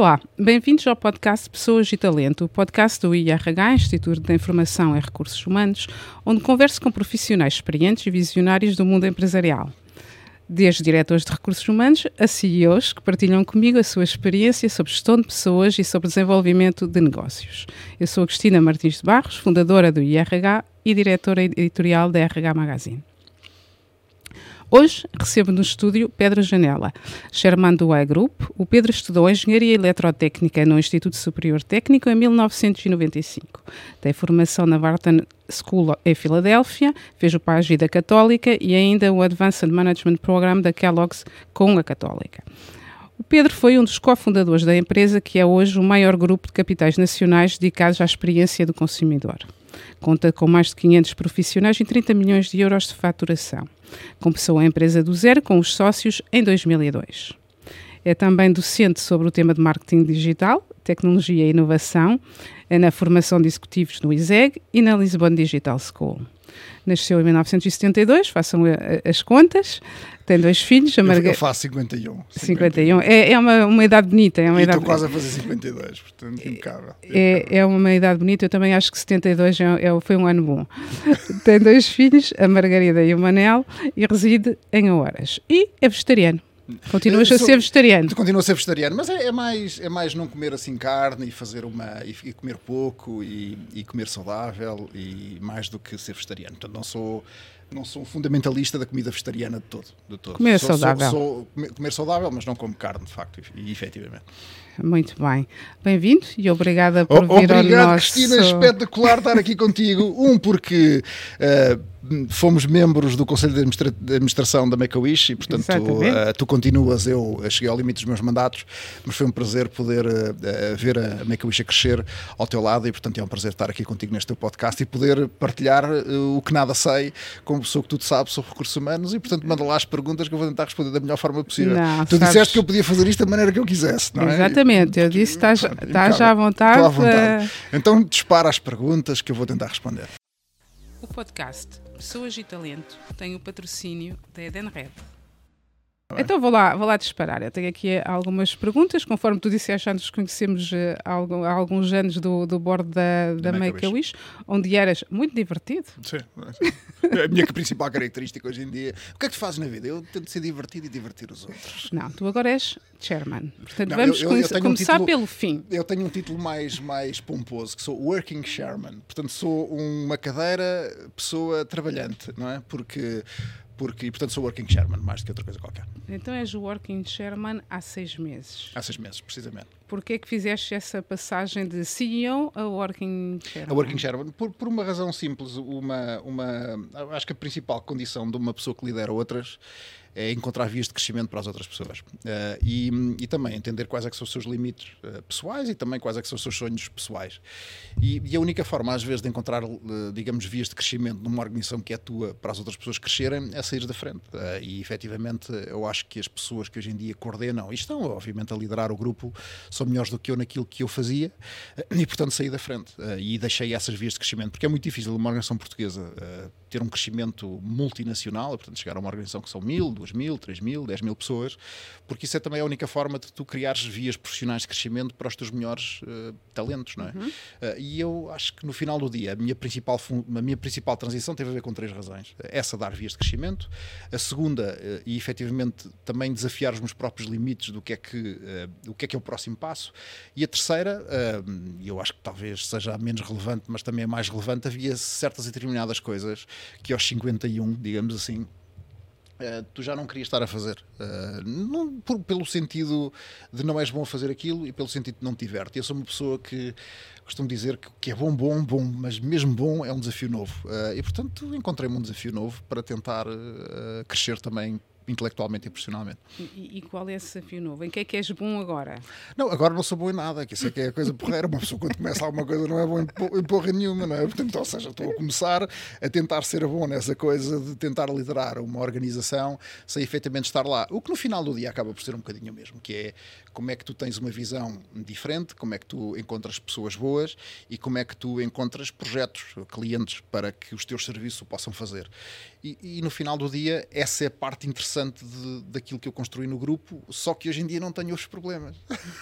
Olá, bem-vindos ao podcast Pessoas e Talento, o podcast do IRH, Instituto de Informação e Recursos Humanos, onde converso com profissionais experientes e visionários do mundo empresarial. Desde diretores de recursos humanos a CEOs que partilham comigo a sua experiência sobre gestão de pessoas e sobre desenvolvimento de negócios. Eu sou a Cristina Martins de Barros, fundadora do IRH e diretora editorial da RH Magazine. Hoje recebo no estúdio Pedro Janela, Chairman do I Group. O Pedro estudou Engenharia Eletrotécnica no Instituto Superior Técnico em 1995. Tem formação na Wharton School em Filadélfia, fez o PAGI da Católica e ainda o Advanced Management Program da Kellogg's com a Católica. O Pedro foi um dos cofundadores da empresa que é hoje o maior grupo de capitais nacionais dedicados à experiência do consumidor. Conta com mais de 500 profissionais e 30 milhões de euros de faturação. Começou a empresa do zero com os sócios em 2002. É também docente sobre o tema de marketing digital, tecnologia e inovação, na formação de executivos no ISEG e na Lisbon Digital School. Nasceu em 1972, façam as contas. Tem dois filhos. A Marga... Eu faço 51. 51. É, é uma, uma idade bonita. É uma e idade... estou quase a fazer 52, portanto, impecável. É, é uma idade bonita. Eu também acho que 72 é, é, foi um ano bom. Tem dois filhos, a Margarida e o Manel, e reside em Horas. E é vegetariano. Continuas a ser vegetariano. Continuo a ser vegetariano, mas é, é, mais, é mais não comer assim carne e fazer uma. e, e comer pouco e, e, comer saudável e mais do que ser vegetariano. Portanto, não sou. Não sou fundamentalista da comida vegetariana de todo. De todo. Comer sou, saudável. Sou, sou, comer, comer saudável, mas não como carne, de facto, e, efetivamente. Muito bem. Bem-vindo e obrigada por vir Obrigado, ao nosso... Cristina. Espetacular estar aqui contigo. Um, porque uh, fomos membros do Conselho de, Administra de Administração da Make-A-Wish e, portanto, uh, tu continuas. Eu cheguei ao limite dos meus mandatos, mas foi um prazer poder uh, ver a Make-A-Wish a crescer ao teu lado e, portanto, é um prazer estar aqui contigo neste teu podcast e poder partilhar o que nada sei como pessoa que tudo sabes sobre recursos humanos e, portanto, manda lá as perguntas que eu vou tentar responder da melhor forma possível. Não, tu sabes... disseste que eu podia fazer isto da maneira que eu quisesse, não é? Exatamente, eu disse que estás, estás já à vontade. Estou à vontade. Então dispara as perguntas que eu vou tentar responder. O podcast Pessoas e Talento tem o patrocínio da Edenred. Então vou lá, vou lá disparar. Eu tenho aqui algumas perguntas, conforme tu disseste, já nos conhecemos uh, há, alguns anos do, do bordo da, da Make-A-Wish, onde eras muito divertido. Sim, é a minha principal característica hoje em dia. O que é que tu fazes na vida? Eu tento ser divertido e divertir os outros. Não, tu agora és chairman. Portanto, Não, vamos eu, eu, eu começar um título, pelo fim. Eu tenho um título mais, mais pomposo, que sou Working Chairman. Portanto, sou uma cadeira, pessoa trabalhante, não é? Porque porque, e portanto sou working chairman, mais do que outra coisa qualquer. Então és o working chairman há seis meses. Há seis meses, precisamente. Porquê é que fizeste essa passagem de CEO a working chairman? A working chairman, por, por uma razão simples, uma, uma, acho que a principal condição de uma pessoa que lidera outras é encontrar vias de crescimento para as outras pessoas. Uh, e, e, também entender quais é que são os seus limites uh, pessoais e também quais é que são os seus sonhos pessoais. E, e a única forma, às vezes, de encontrar, uh, digamos, vias de crescimento numa organização que é tua para as outras pessoas crescerem é sair da frente. e, efetivamente, eu acho que as pessoas que hoje em dia coordenam e estão, obviamente, a liderar o grupo são melhores do que eu naquilo que eu fazia e, portanto, saí da frente. e deixei essas vias de crescimento, porque é muito difícil uma organização portuguesa ter um crescimento multinacional, portanto, chegar a uma organização que são mil, duas mil, três mil, dez mil pessoas, porque isso é também a única forma de tu criares vias profissionais de crescimento para os teus melhores uh, talentos, não é? Uhum. Uh, e eu acho que no final do dia, a minha, principal a minha principal transição teve a ver com três razões. Essa, dar vias de crescimento. A segunda, uh, e efetivamente também desafiar os meus próprios limites do que é que, o que, é, que é o próximo passo. E a terceira, e eu acho que talvez seja menos relevante, mas também é mais relevante, havia certas e determinadas coisas que aos 51, digamos assim, Uh, tu já não querias estar a fazer. Uh, não, por, pelo sentido de não és bom a fazer aquilo e pelo sentido de não te diverte. Eu sou uma pessoa que costumo dizer que, que é bom, bom, bom, mas mesmo bom é um desafio novo. Uh, e portanto encontrei-me um desafio novo para tentar crescer também intelectualmente e profissionalmente. E, e, qual é esse desafio novo? Em que é que és bom agora? Não, agora não sou bom em nada, que isso é que é a coisa porreira. Uma pessoa quando começa alguma coisa não é bom em porra nenhuma, não é? Portanto, ou seja, estou a começar a tentar ser bom nessa coisa de tentar liderar uma organização sem efetivamente estar lá. O que no final do dia acaba por ser um bocadinho mesmo, que é como é que tu tens uma visão diferente, como é que tu encontras pessoas boas e como é que tu encontras projetos, clientes para que os teus serviços o possam fazer. E, e, no final do dia, essa é a parte interessante de, daquilo que eu construí no grupo, só que hoje em dia não tenho os problemas.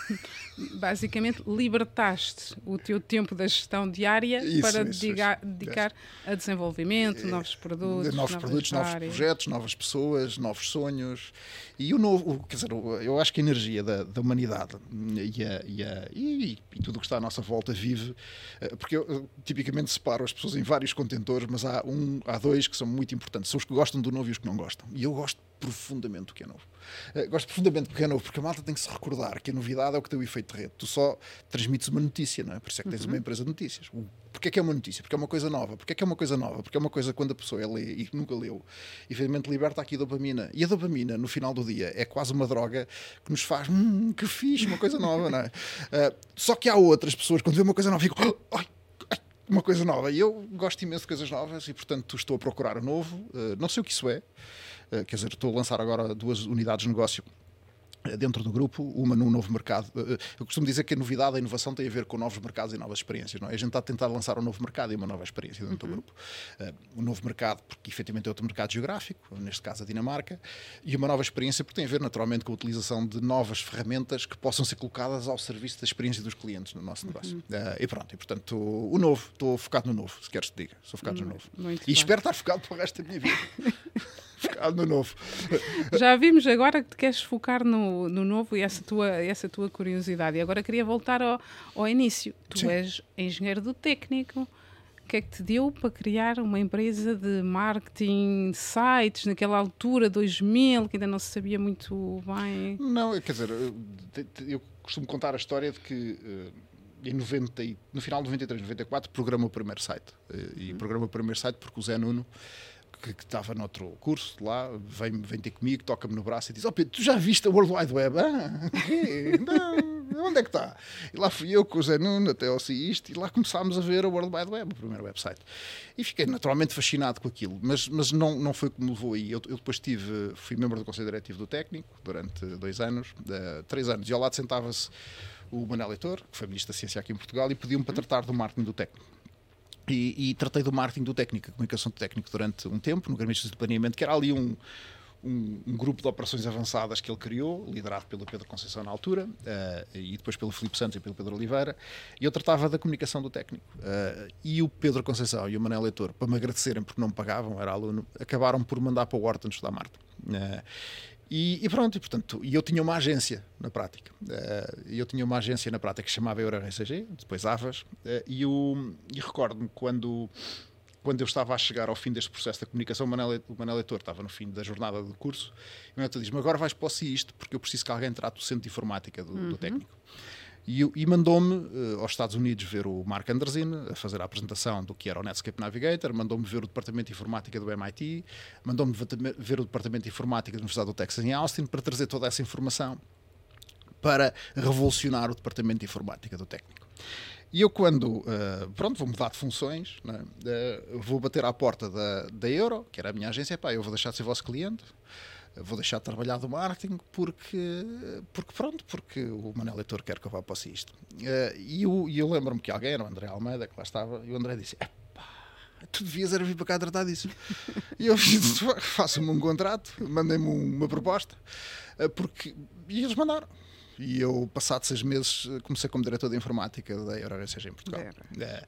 Basicamente, libertaste o teu tempo da gestão diária isso, para isso, dedicar, isso. dedicar a desenvolvimento, é, novos produtos, novos produtos, novos projetos, novas pessoas, novos sonhos. E o novo, quer dizer, eu acho que a energia da, da humanidade e, a, e, a, e, e, tudo o que está à nossa volta vive, eh, porque eu tipicamente separo as pessoas em vários contentores, mas há um, há dois que são muito importantes são os que gostam do novo e os que não gostam. E eu gosto profundamente do que é novo. Uh, gosto profundamente do que é novo, porque a malta tem que se recordar que a novidade é o que tem o efeito de rede. Tu só transmites uma notícia, não é? Por isso é que tens uhum. uma empresa de notícias. Porquê é que é uma notícia? Porque é uma coisa nova. Porquê é que é uma coisa nova? Porque é uma coisa quando a pessoa é lê e nunca leu, efetivamente liberta aqui a dopamina. E a dopamina, no final do dia, é quase uma droga que nos faz, hum, que fixe, uma coisa nova, não é? Uh, só que há outras pessoas, quando vê uma coisa nova, ficam, uma coisa nova. E eu gosto imenso de coisas novas e, portanto, estou a procurar o novo. Uh, não sei o que isso é. Uh, quer dizer, estou a lançar agora duas unidades de negócio dentro do grupo, uma num novo mercado. Eh, eh, eu costumo dizer que a novidade, a inovação tem a ver com novos mercados e novas experiências. Não é? A gente está a tentar lançar um novo mercado e uma nova experiência dentro uhum. do grupo. Um novo mercado, porque efetivamente é outro mercado geográfico, neste caso a Dinamarca, e uma nova experiência, porque tem a ver naturalmente com a utilização de novas ferramentas que possam ser colocadas ao serviço da experiência dos clientes no nosso negócio. Uhum. Uh, e pronto, e portanto, o novo, estou focado no novo, se queres te diga, sou focado no novo. Muito e bem. espero estar focado para o resto da minha vida. focado no novo. Já vimos agora que te queres focar no, no novo e essa tua, essa tua curiosidade. E agora queria voltar ao, ao início. Tu Sim. és engenheiro do técnico. O que é que te deu para criar uma empresa de marketing, sites, naquela altura, 2000, que ainda não se sabia muito bem? Não, quer dizer, eu costumo contar a história de que eh, em 90, no final de 93, 94, programa o primeiro site. Eh, e programa o primeiro site porque o Zé Nuno que, que estava noutro curso lá, vem, vem ter comigo, toca-me no braço e diz: Ó oh Pedro, tu já viste a World Wide Web? Ah, Não, onde é que está? E lá fui eu com o Zé Nuno até ao isto e lá começámos a ver a World Wide Web, o primeiro website. E fiquei naturalmente fascinado com aquilo, mas, mas não, não foi como levou aí. Eu, eu depois tive, fui membro do Conselho Diretivo do Técnico durante dois anos, uh, três anos, e ao lado sentava-se o Manel Leitor, que foi Ministro da Ciência aqui em Portugal, e pediu-me para tratar do marketing do técnico. E, e, tratei do marketing do técnico, comunicação do técnico durante um tempo, no Gabinete de Planeamento, que era ali um, um, um, grupo de operações avançadas que ele criou, liderado pelo Pedro Conceição na altura, uh, e depois pelo Filipe Santos e pelo Pedro Oliveira, e eu tratava da comunicação do técnico. Uh, e o Pedro Conceição e o Manel Leitor, para me agradecerem porque não me pagavam, era aluno, acabaram por mandar para o Wharton estudar marketing. Uh, e, e, pronto, e, portanto, eu tinha uma agência na prática. Uh, eu tinha uma agência na prática que chamava EuroRCG, depois Avas, uh, e, e recordo-me quando, quando eu estava a chegar ao fim deste processo da comunicação, o Manel, o Manel Leitor estava no fim da jornada do curso, e o Manel diz-me, agora vais para o CIST, porque eu preciso que alguém trate o centro de informática do, uhum. do técnico. E, e mandou-me uh, aos Estados Unidos ver o Mark Anderson a fazer a apresentação do que era o Netscape Navigator, mandou-me ver o Departamento de Informática do MIT, mandou-me ver o Departamento de Informática da Universidade do Texas em Austin para trazer toda essa informação para revolucionar o Departamento de Informática do técnico. E eu, quando, uh, pronto, vou mudar de funções, uh, vou bater à porta da, da Euro, que era a minha agência, pá, eu vou deixar de ser vosso cliente, vou deixar de trabalhar do marketing porque, porque pronto, porque o Manuel Leitor quer que eu vá para isto. Uh, e eu, eu lembro-me que alguém, era o André Almeida, que lá estava, e o André disse: tu devias era vir para cá tratar disso. e eu faço-me um contrato, mandei-me uma proposta, uh, porque, e eles mandaram. E eu, passado seis meses, comecei como diretor de informática da EuroRCG em Portugal. É.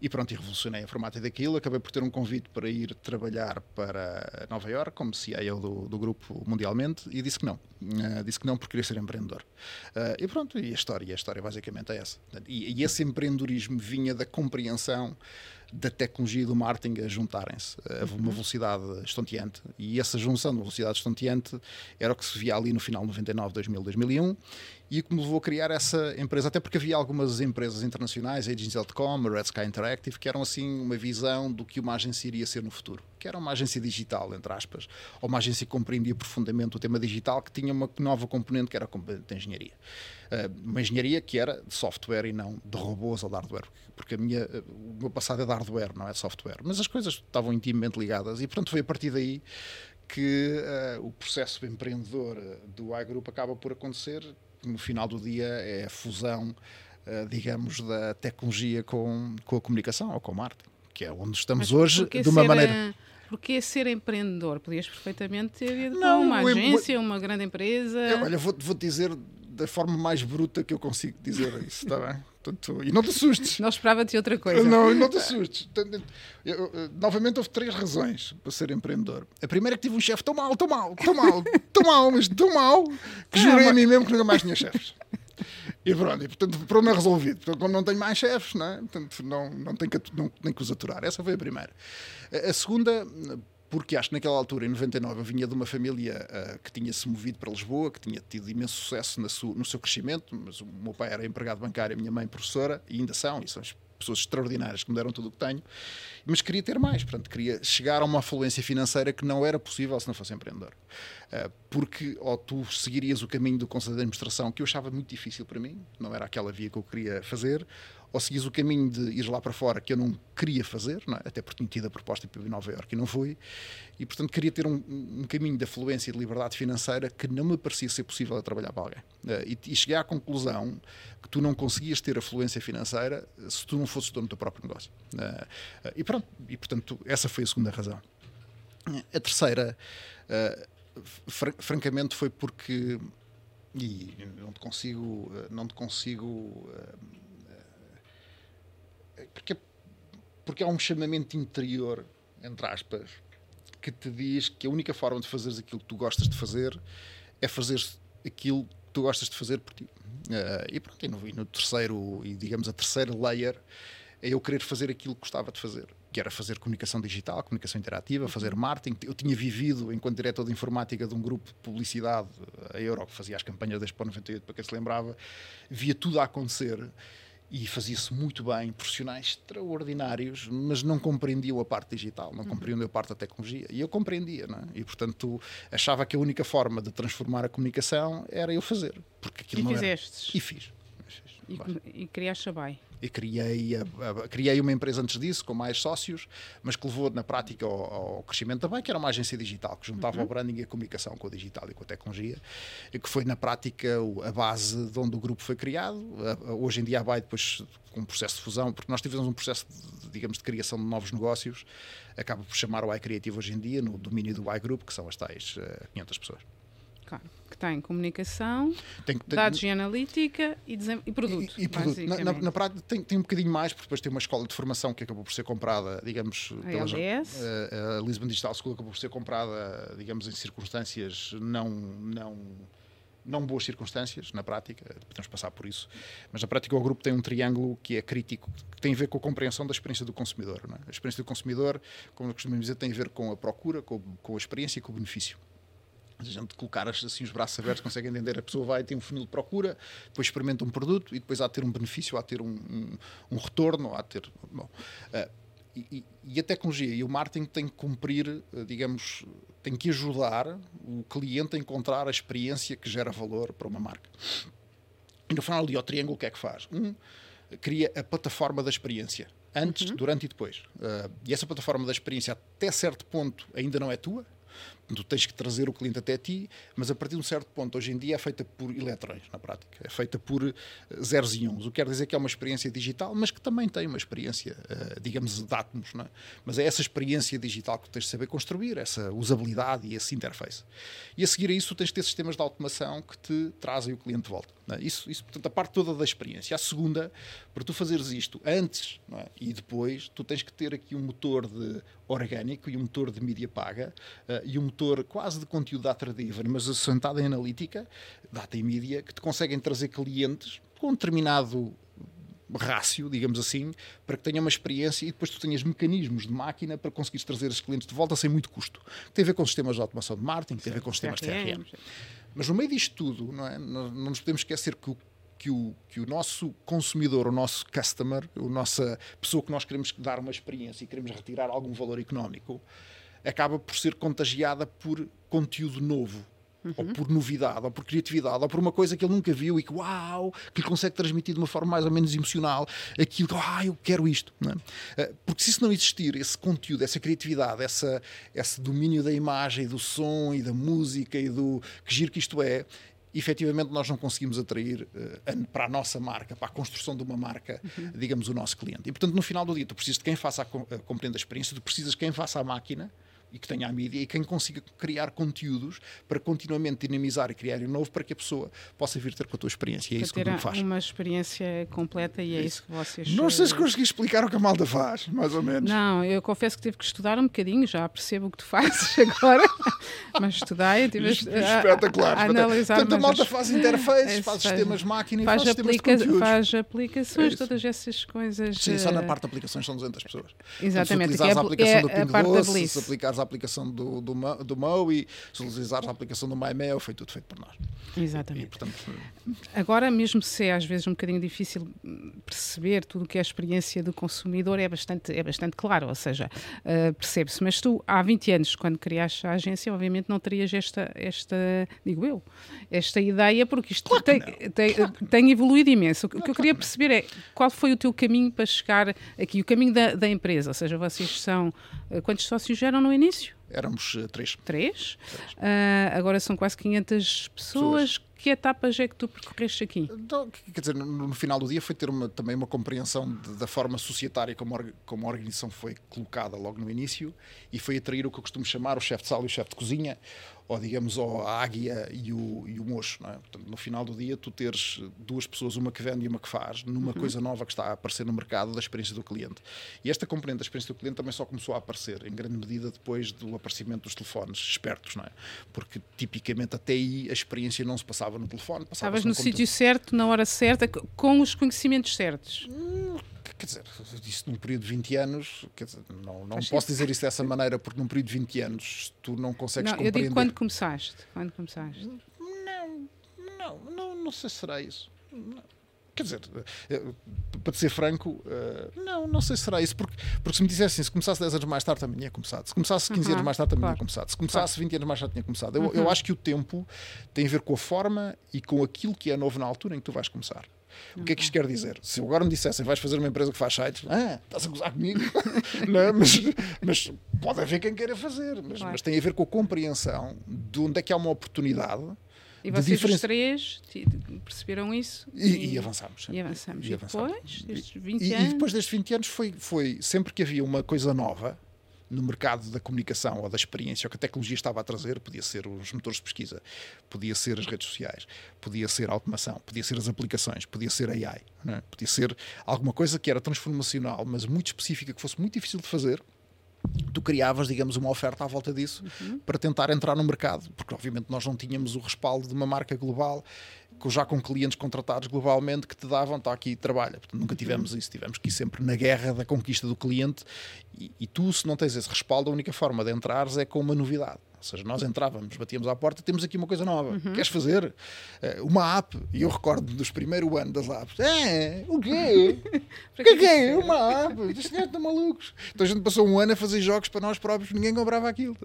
E pronto, e revolucionei a formato daquilo. Acabei por ter um convite para ir trabalhar para Nova York como CIO do, do grupo mundialmente e disse que não. Uh, disse que não porque queria ser empreendedor. Uh, e pronto, e a história, a história basicamente é essa. E, e esse empreendedorismo vinha da compreensão da tecnologia e do marketing a juntarem-se a uma uhum. velocidade estonteante. E essa junção de velocidade estonteante era o que se via ali no final de 99, 2000, 2001 e que me levou a criar essa empresa, até porque havia algumas empresas internacionais, a Agents.com, a Red Sky Interactive, que eram assim uma visão do que uma agência iria ser no futuro, que era uma agência digital, entre aspas, ou uma agência que compreendia profundamente o tema digital, que tinha uma nova componente que era a componente de engenharia. Uh, uma engenharia que era de software e não de robôs ou de hardware, porque a minha, o meu passado é de hardware, não é de software, mas as coisas estavam intimamente ligadas e, portanto, foi a partir daí que uh, o processo empreendedor do iGroup acaba por acontecer porque no final do dia é a fusão, uh, digamos, da tecnologia com, com a comunicação ou com a arte, que é onde estamos Mas hoje, de uma maneira. Porque ser empreendedor? Podias perfeitamente ter ido não, uma agência, uma grande empresa. É, olha, vou-te vou dizer da forma mais bruta que eu consigo dizer isso, está bem? Portanto, e não te assustes. Não esperava-te outra coisa. Não, não te assustes. Eu, eu, novamente, houve três razões para ser empreendedor. A primeira é que tive um chefe tão mal, tão mal, tão mal, tão mal, mas tão mal, que jurei a mim mesmo que nunca mais tinha chefes. E pronto, e, portanto, o problema é resolvido. Portanto, como não tenho mais chefes, não, é? portanto, não, não, tenho que, não tenho que os aturar. Essa foi a primeira. A, a segunda, porque acho que naquela altura, em 99, eu vinha de uma família uh, que tinha se movido para Lisboa, que tinha tido imenso sucesso no seu crescimento, mas o meu pai era empregado bancário, a minha mãe professora, e ainda são, e são pessoas extraordinárias que me deram tudo o que tenho, mas queria ter mais, portanto, queria chegar a uma fluência financeira que não era possível se não fosse empreendedor. Uh, porque ou tu seguirias o caminho do Conselho de Administração, que eu achava muito difícil para mim, não era aquela via que eu queria fazer, ou seguis o caminho de ir lá para fora, que eu não queria fazer, não é? até porque tinha tido a proposta para Nova Iorque e não fui, e portanto queria ter um, um, caminho de fluência e de liberdade financeira que não me parecia ser possível a trabalhar para alguém. Uh, e, e, cheguei à conclusão que tu não conseguias ter a fluência financeira se tu não fosses dono do teu próprio negócio. Uh, e pronto, e portanto essa foi a segunda razão. A terceira, fr francamente, foi porque e não te consigo não te consigo porque, porque há um chamamento interior, entre aspas, que te diz que a única forma de fazeres aquilo que tu gostas de fazer é fazer aquilo que tu gostas de fazer por ti. Uh, e pronto, e no, e no, terceiro, e digamos a terceira layer, é eu querer fazer aquilo que gostava de fazer, que era fazer comunicação digital, comunicação interativa, fazer marketing. Eu tinha vivido, enquanto diretor de informática de um grupo de publicidade, a Euro, que fazia as campanhas da Expo 98, para quem se lembrava, via tudo a acontecer e fazia-se muito bem, profissionais extraordinários, mas não compreendiam a parte digital, não uhum. compreendiam a parte da tecnologia. E eu compreendia, não é? E, portanto, achava que a única forma de transformar a comunicação era eu fazer. Porque aquilo e não fizeste? Era... E fiz. E, e criaste a BAI? E criei, a, a, criei uma empresa antes disso, com mais sócios, mas que levou na prática ao, ao crescimento também, que era uma agência digital, que juntava uhum. o branding e a comunicação com o digital e com a tecnologia, e que foi na prática a base de onde o grupo foi criado. Hoje em dia a BAI, depois com um processo de fusão, porque nós tivemos um processo, de, digamos, de criação de novos negócios, acaba por chamar o iCreativo hoje em dia, no domínio do iGroup, que são as tais uh, eh, 500 pessoas. Claro, que tem comunicação, tem, tem, dados e analítica e, e produto. E, e produto. Na, na, na, prática tem, tem um bocadinho mais, porque depois tem uma escola de formação que acabou por ser comprada, digamos, a pela, LDS. A, a Lisbon Digital School acabou por ser comprada, digamos, em circunstâncias não, não, não boas circunstâncias, na prática, podemos passar por isso, mas na prática o grupo tem um triângulo que é crítico, que tem a ver com a compreensão da experiência do consumidor. É? A experiência do consumidor, como costumamos dizer, tem a ver com a procura, com, com a experiência e com o benefício a gente colocar assim os braços abertos consegue entender. A pessoa vai ter um funil de procura, depois experimenta um produto e depois há de ter um benefício, há de ter um, um, um retorno, há de ter. Bom, uh, e, e, a tecnologia e o marketing têm que cumprir, uh, digamos, têm que ajudar o cliente a encontrar a experiência que gera valor para uma marca. E no final ali, o triângulo, o que é que faz? Um, cria a plataforma da experiência. Antes, uhum. durante e depois. Uh, e essa plataforma da experiência, até certo ponto, ainda não é tua, Tu tens que trazer o cliente até ti, mas a partir de um certo ponto, hoje em dia, é feita por eletrões, na prática. É feita por eh, zeros e uns. O que quer dizer que é uma experiência digital, mas que também tem uma experiência, uh, digamos, de átomos. É? Mas é essa experiência digital que tens de saber construir, essa usabilidade e esse interface. E a seguir a isso, tens de ter sistemas de automação que te trazem o cliente de volta. É? Isso, isso, portanto, a parte toda da experiência. A segunda, para tu fazeres isto antes é? e depois, tu tens que ter aqui um motor de orgânico e um motor de mídia paga uh, e um motor quase de conteúdo data-driven, mas assentado em analítica, data e mídia, que te conseguem trazer clientes com um determinado rácio, digamos assim, para que tenha uma experiência e depois tu tenhas mecanismos de máquina para conseguires trazer os clientes de volta sem muito custo. Tem a ver com sistemas de automação de marketing, tem a ver com sistemas de CRM. Mas no meio disto tudo, não, é? não, não nos podemos esquecer que o que o, que o nosso consumidor, o nosso customer, a nossa pessoa que nós queremos dar uma experiência e queremos retirar algum valor económico, acaba por ser contagiada por conteúdo novo. Uhum. Ou por novidade, ou por criatividade, ou por uma coisa que ele nunca viu e que, uau, que lhe consegue transmitir de uma forma mais ou menos emocional aquilo que, ah, eu quero isto. É? Eh, porque se isso não existir, esse conteúdo, essa criatividade, essa, esse domínio da imagem, do som e da música e do que giro que isto é, efetivamente nós não conseguimos atrair uh, para a nossa marca, para a construção de uma marca, uhum. digamos, o nosso cliente. E portanto, no final do dia, tu precisas de quem faça a, a compreenda a experiência, tu precisas de quem faça a máquina e que tenha a mídia e quem consiga criar conteúdos para continuamente dinamizar e criar um novo para que a pessoa possa vir ter com a tua experiência. E é para isso que o grupo faz. uma experiência completa e é, é isso. que vocês. Não sei se eh, consegui explicar o que a malta faz, mais ou menos. Não, eu confesso que tive que estudar um bocadinho, já percebo o que tu fazes agora, mas estudei, tive espetacular. A, a, a analisar. Portanto, a malta faz interfaces, faz, faz sistemas máquina faz, faz aplica Faz aplicações, é todas essas coisas. Sim, só na eh, parte de aplicações são 200 pessoas. Exatamente. Portanto, se utilizares é, a aplicação é, do Pingo Doce, se aplicares a aplicação do do, do MOE, se utilizares a aplicação do MyMail, foi tudo feito por nós. Exatamente. E, portanto, Agora, mesmo se é às vezes um bocadinho difícil perceber tudo o que é a experiência do consumidor, é bastante, é bastante claro, ou seja, uh, percebe-se. Mas tu, há 20 anos, quando criaste a agência, obviamente não terias esta, esta digo eu, esta ideia, porque isto claro tem, tem, claro tem, evoluído imenso. O que eu queria perceber é qual foi o teu caminho para chegar aqui, o caminho da, da empresa, ou seja, vocês são, uh, quantos sócios eram no início? Éramos uh, três. Três? três. Uh, agora são quase 500 pessoas. pessoas. Que etapas é que tu percorreste aqui? Então, quer dizer, no, no, final do dia foi ter uma, também uma compreensão de, da forma societária como, como a organização foi colocada logo no início e foi atrair o que eu costumo chamar o chefe de sala e o chefe de cozinha, ou digamos a águia e o, e o mocho. É? Portanto, no final do dia, tu teres duas pessoas, uma que vende e uma que faz, numa uhum. coisa nova que está a aparecer no mercado da experiência do cliente. E esta componente da experiência do cliente também só começou a aparecer, em grande medida, depois do aparecimento dos telefones espertos, não é? Porque tipicamente até aí a experiência não se passava no telefone. Estavas no, no sítio certo, na hora certa, com os conhecimentos certos. Hum, quer dizer, disse num período de 20 anos, quer dizer, não, não posso dizer isso dessa maneira, porque num período de 20 anos tu não consegues não, compreender. Eu digo quando começaste. Quando começaste. Não, não, não, não sei se será isso. Não. Quer dizer, eh, para te ser franco, eh, não, não sei se será isso, porque, porque se me dissessem, se começasse 10 anos mais tarde também tinha começado, se começasse 15 uhum, anos mais tarde também claro. tinha começado, se começasse claro. 20 anos mais tarde tinha começado. Eu, uhum. eu acho que o tempo tem a ver com a forma e com aquilo que é novo na altura em que tu vais começar. O que é que isto quer dizer? Se agora me dissessem vais fazer uma empresa que faz sites, ah, estás a gozar comigo? não, mas, mas, pode haver quem queira fazer, mas, claro. mas, tem a ver com a compreensão de onde é que há uma oportunidade. E vocês diferen... os três perceberam isso? E, e, e avançamos. E avançamos. E, depois destes 20 e, anos? E depois destes 20 anos foi, foi sempre que havia uma coisa nova, no mercado da comunicação ou da experiência, o que a tecnologia estava a trazer, podia ser os motores de pesquisa, podia ser as redes sociais, podia ser a automação, podia ser as aplicações, podia ser AI, é? podia ser alguma coisa que era transformacional, mas muito específica, que fosse muito difícil de fazer. Tu criavas, digamos, uma oferta à volta disso uhum. para tentar entrar no mercado, porque obviamente nós não tínhamos o respaldo de uma marca global já com clientes contratados globalmente que te davam, está aqui, trabalha. Portanto, nunca tivemos isso, tivemos que ir sempre na guerra da conquista do cliente e, e tu, se não tens esse respaldo, a única forma de entrares é com uma novidade. Ou seja, nós entrávamos, batíamos à porta, temos aqui uma coisa nova. Uhum. Queres fazer? Uh, uma app. E eu recordo dos primeiros anos das apps. É, o quê? o que é que é? Uma app. Estes gajos estão malucos. Então a gente passou um ano a fazer jogos para nós próprios, ninguém comprava aquilo.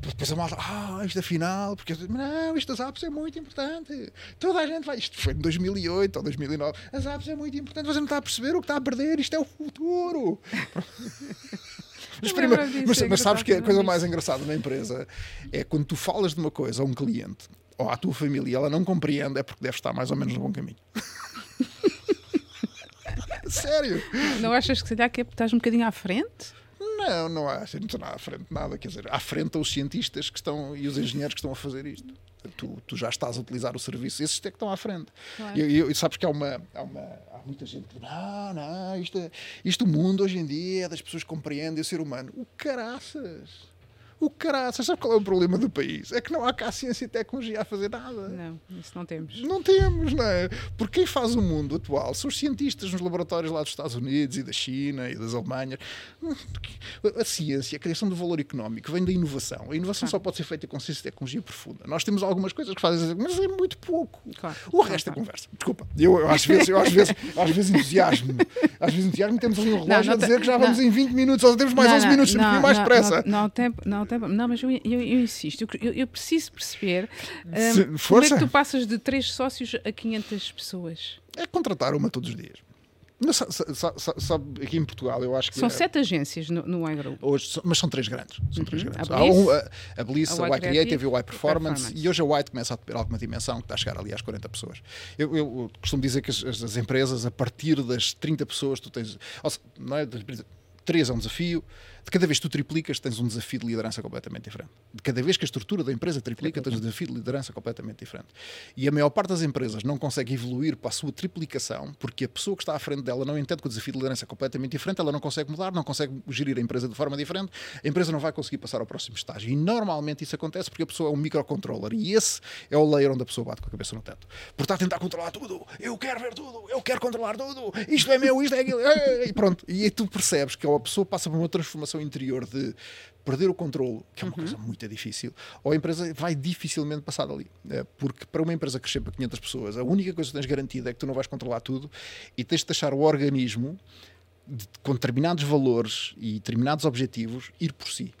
Depois a malta, ah, isto afinal, porque não, isto das apps é muito importante. Toda a gente vai. Isto foi em 2008 ou 2009. As apps é muito importante, você não está a perceber o que está a perder, isto é o futuro. Mas, primeiro, mas, mas sabes que a coisa mais engraçada na empresa é quando tu falas de uma coisa a um cliente ou à tua família e ela não compreende, é porque deve estar mais ou menos no bom caminho. Sério? Não achas que se calhar que estás um bocadinho à frente? Não, não acho. Não estou à frente de nada. Quer dizer, à frente os cientistas que estão e os engenheiros que estão a fazer isto. Tu, tu já estás a utilizar o serviço, esses é que estão à frente. Claro. E, e, sabes que há uma, há uma há muita gente que diz: não, não, isto, é, isto o mundo hoje em dia é das pessoas que compreendem o ser humano. O caraças! O caraças, sabe qual é o problema do país? É que não há cá ciência e tecnologia a fazer nada. Não, isso não temos. Não temos, não é? Porque quem faz o mundo atual são os cientistas nos laboratórios lá dos Estados Unidos e da China e das Alemanhas. A ciência, a criação do valor económico vem da inovação. A inovação claro. só pode ser feita com ciência e tecnologia profunda. Nós temos algumas coisas que fazem, mas é muito pouco. Claro. O resto claro. é conversa. Desculpa, eu, eu, às vezes, eu às vezes, às vezes entusiasmo. Às vezes entusiasmo temos ali um relógio não, não a dizer que já vamos não. em 20 minutos, ou temos mais não, 11 minutos, não, mais pressa. Não, não, tempo, não não, mas eu, eu, eu insisto, eu, eu, preciso perceber um, como é que tu passas de três sócios a 500 pessoas. É contratar uma todos os dias. Não, sabe, sabe, aqui em Portugal, eu acho que. São é, sete agências no, no iGroup. Hoje, mas são três grandes. São três Uhum. grandes. A Há um, a, a Bliss, a a, Y Creative e o Y Performance. Performance. E hoje a White começa a ter alguma dimensão que está a chegar ali às 40 pessoas. Eu, eu costumo dizer que as, as- as empresas, a partir das 30 pessoas, tu tens. ou seja, não é? Três é um desafio. De cada vez que tu triplicas, tens um desafio de liderança completamente diferente. De cada vez que a estrutura da empresa triplica, tens um desafio de liderança completamente diferente. E a maior parte das empresas não consegue evoluir para a sua triplicação porque a pessoa que está à frente dela não entende que o desafio de liderança é completamente diferente, ela não consegue mudar, não consegue gerir a empresa de forma diferente, a empresa não vai conseguir passar ao próximo estágio. E normalmente isso acontece porque a pessoa é um microcontroller e esse é o layer onde a pessoa bate com a cabeça no teto. Por estar a tentar controlar tudo, eu quero ver tudo, eu quero controlar tudo, isto é meu, isto é aquilo, e pronto. E aí tu percebes que a pessoa passa por uma transformação interior de perder o controle, que é uma coisa muito difícil, ou a empresa vai dificilmente passar dali. Eh, Porque para uma empresa crescer para 500 pessoas, a única coisa que tens garantida é que tu não vais controlar tudo e tens de deixar o organismo de- com determinados valores e determinados objetivos ir por si.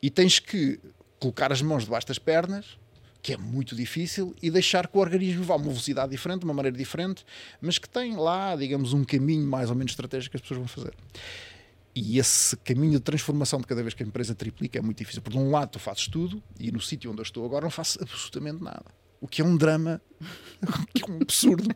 E tens que colocar as mãos debaixo das pernas, que é muito difícil, e deixar que o organismo vá a uma velocidade diferente, de uma maneira diferente, mas que tem lá, digamos, um caminho mais ou menos estratégico que as pessoas vão fazer. E esse caminho de transformação de cada vez que a empresa triplica é muito difícil. Por um lado, tu fazes tudo, e no sítio onde eu estou agora não faço absolutamente nada. O que é um drama, que é um absurdo.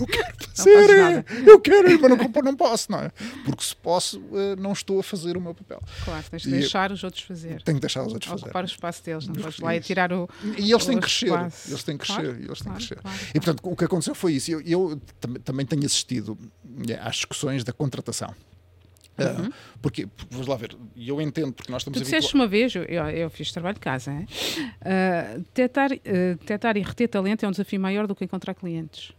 Eu quero fazer, eu quero, mas não, não posso, não é? Porque se posso, eh, não estou a fazer o meu papel. Claro, tens de deixar os outros fazer. Tenho que deixar os outros fazer. Ocupar o espaço deles, não podes lá e tirar o. E eles têm que crescer, espaço. eles têm que Claro, crescer, eles têm claro, crescer. claro. E portanto, o que aconteceu foi isso. Eu, eu tam- também tenho assistido eh, às discussões da contratação. Ah, porque, vamos lá ver, e eu entendo porque nós estamos Uhum. Tu disseste habituados. uma vez, eu, eu- fiz trabalho de casa, hein? Ah, detectar, detectar e reter talento é um desafio maior do que encontrar clientes.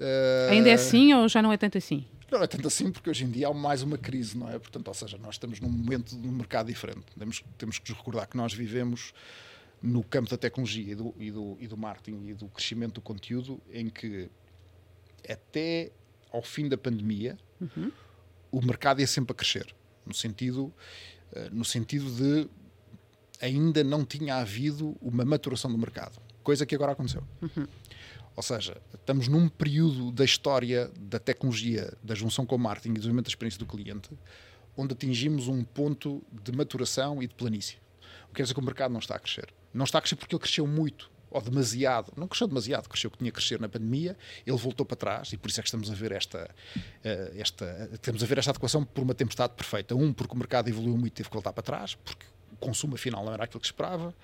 Ah, Ainda é assim ou já não é tanto assim? Não é tanto assim porque hoje em dia há mais uma crise, não é? Portanto, ou seja, nós estamos num momento de um mercado diferente. Temos, temos que nos recordar que nós vivemos no campo da tecnologia e do, e, do, e do marketing e do crescimento do conteúdo em que até ao fim da pandemia o mercado ia sempre a crescer. No sentido, eh, no sentido de ainda não tinha havido uma maturação do mercado. Coisa que agora aconteceu. Ou seja, estamos num período da história da tecnologia, da junção com o marketing e do desenvolvimento da experiência do cliente, onde atingimos um ponto de maturação e de planície. O que quer dizer que o mercado não está a crescer. Não está a crescer porque ele cresceu muito, ou demasiado. Não cresceu demasiado, cresceu o que tinha que crescer na pandemia, ele voltou para trás, e por isso é que estamos a ver esta, eh, esta, estamos a ver esta adequação por uma tempestade perfeita. Um, porque o mercado evoluiu muito e teve que voltar para trás, porque o consumo afinal não era aquilo que esperava.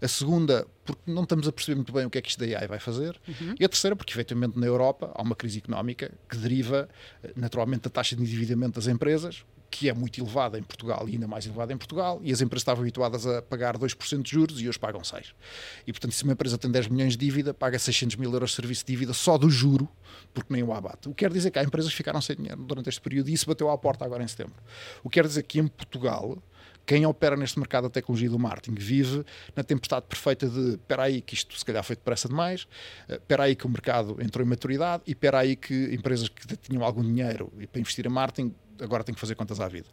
A segunda, porque não estamos a perceber muito bem o que é que isto da AI vai fazer. E a terceira, porque efetivamente na Europa há uma crise económica que deriva eh, naturalmente da taxa de endividamento das empresas, que é muito elevada em Portugal e ainda mais elevada em Portugal, e as empresas estavam habituadas a pagar 2% de juros e hoje pagam 6%. E portanto, se uma empresa tem 10 milhões de dívida, paga 600 mil euros de serviço de dívida só do juro, porque nem o abate. O que quer dizer que há empresas que ficaram sem dinheiro durante este período e isso bateu à porta agora em setembro. O que quer dizer que em Portugal quem opera neste mercado da tecnologia do marketing vive na tempestade perfeita de espera aí que isto se calhar foi depressa demais, eh, espera aí que o mercado entrou em maturidade e espera aí que empresas que tinham algum dinheiro para investir em marketing agora têm que fazer contas à vida.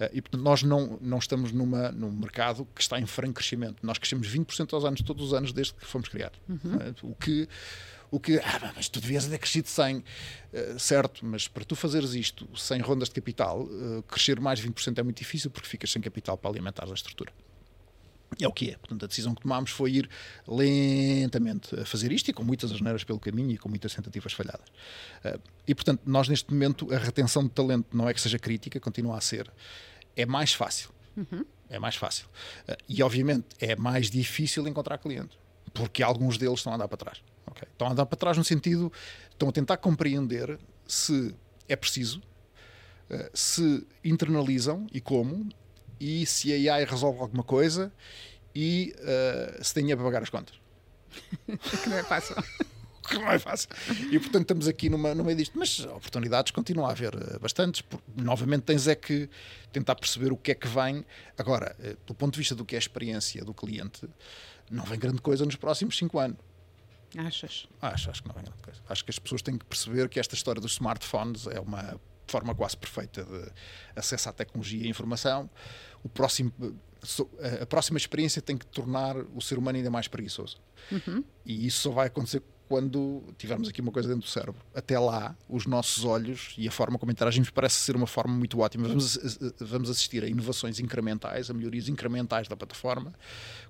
Eh, E portanto nós não, não estamos numa, num mercado que está em franco crescimento. Nós crescemos 20% aos anos, todos os anos desde que fomos criados. Eh, O que o que, ah, mas tu devias ter crescido 100, Eh, certo, mas para tu fazeres isto sem rondas de capital, eh, crescer mais de 20% é muito difícil porque ficas sem capital para alimentar a estrutura. É o que é. Portanto, a decisão que tomámos foi ir lentamente a fazer isto e com muitas asneiras pelo caminho e com muitas tentativas falhadas. Eh, E, portanto, nós neste momento, a retenção de talento não é que seja crítica, continua a ser. É mais fácil. É mais fácil. Eh, E, obviamente, é mais difícil encontrar cliente, porque alguns deles estão a andar para trás. ok? Estão a andar para trás no sentido, estão a tentar compreender se é preciso, eh, se internalizam e como, e se a AI resolve alguma coisa e eh, se tem dinheiro para pagar as contas. Que não é fácil. que não é fácil. E portanto estamos aqui numa, no meio disto. Mas oportunidades continua a haver eh, bastantes. Por- novamente tens é que tentar perceber o que é que vem. Agora, eh, do ponto de vista do que é a experiência do cliente, não vem grande coisa nos próximos cinco anos. Achas? Acho, acho que não vem grande coisa. Acho que as pessoas têm que perceber que esta história dos smartphones é uma forma quase perfeita de acesso à tecnologia e informação. O próximo, a- próxima experiência tem que tornar o ser humano ainda mais preguiçoso. E isso só vai acontecer quando tivermos aqui uma coisa dentro do cérebro. Até lá, os nossos olhos e a forma como interagimos parece ser uma forma muito ótima. Vamos, vamos assistir a inovações incrementais, a melhorias incrementais da plataforma,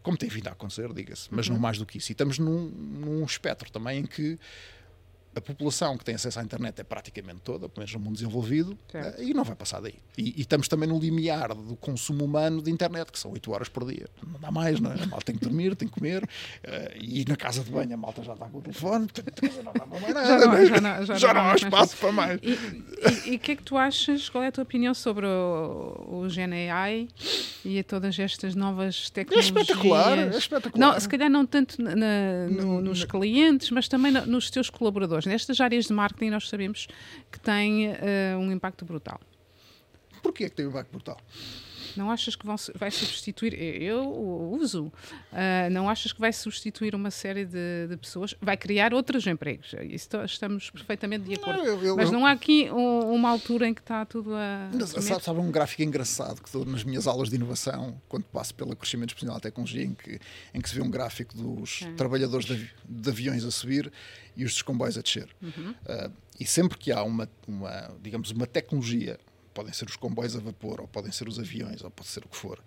como tem vindo a acontecer, diga-se, mas uhum. não mais do que isso. E estamos num, num espectro também em que a população que tem acesso à internet é praticamente toda, pelo menos no mundo desenvolvido, certo. Eh, e não vai passar daí. E, e, estamos também no limiar do consumo humano de internet, que são 8 horas por dia. Não dá mais, não é? A malta tem que dormir, tem que comer, uh, e na casa de banho a malta já está com o telefone, não dá mais nada. Já não, é? já não, já já não, não há espaço para mais. E o que é que tu achas, qual é a tua opinião sobre o, o e todas estas novas tecnologias? É espetacular, é espetacular. Não, se calhar não tanto na, no, nos clientes, mas também nos teus colaboradores pessoas. Nestas áreas de marketing nós sabemos que tem uh, um impacto brutal. Porquê que tem um impacto brutal? Não achas que vão, vai substituir? Eu uso. Uh, não achas que vai substituir uma série de, de, pessoas? Vai criar outros empregos. Isso estamos perfeitamente de acordo. Não, eu, eu, Mas não há aqui um, uma altura em que está tudo a. Sabe, sabe, um gráfico engraçado que dou nas minhas aulas de inovação, quando passo pelo crescimento exponencial da tecnologia, em que, em que se vê um gráfico dos é. trabalhadores de, de, aviões a subir e os dos comboios a descer. Uhum. Uh, e sempre que há uma, uma, digamos, uma tecnologia podem ser os comboios a vapor, ou podem ser os aviões, ou pode ser o que for.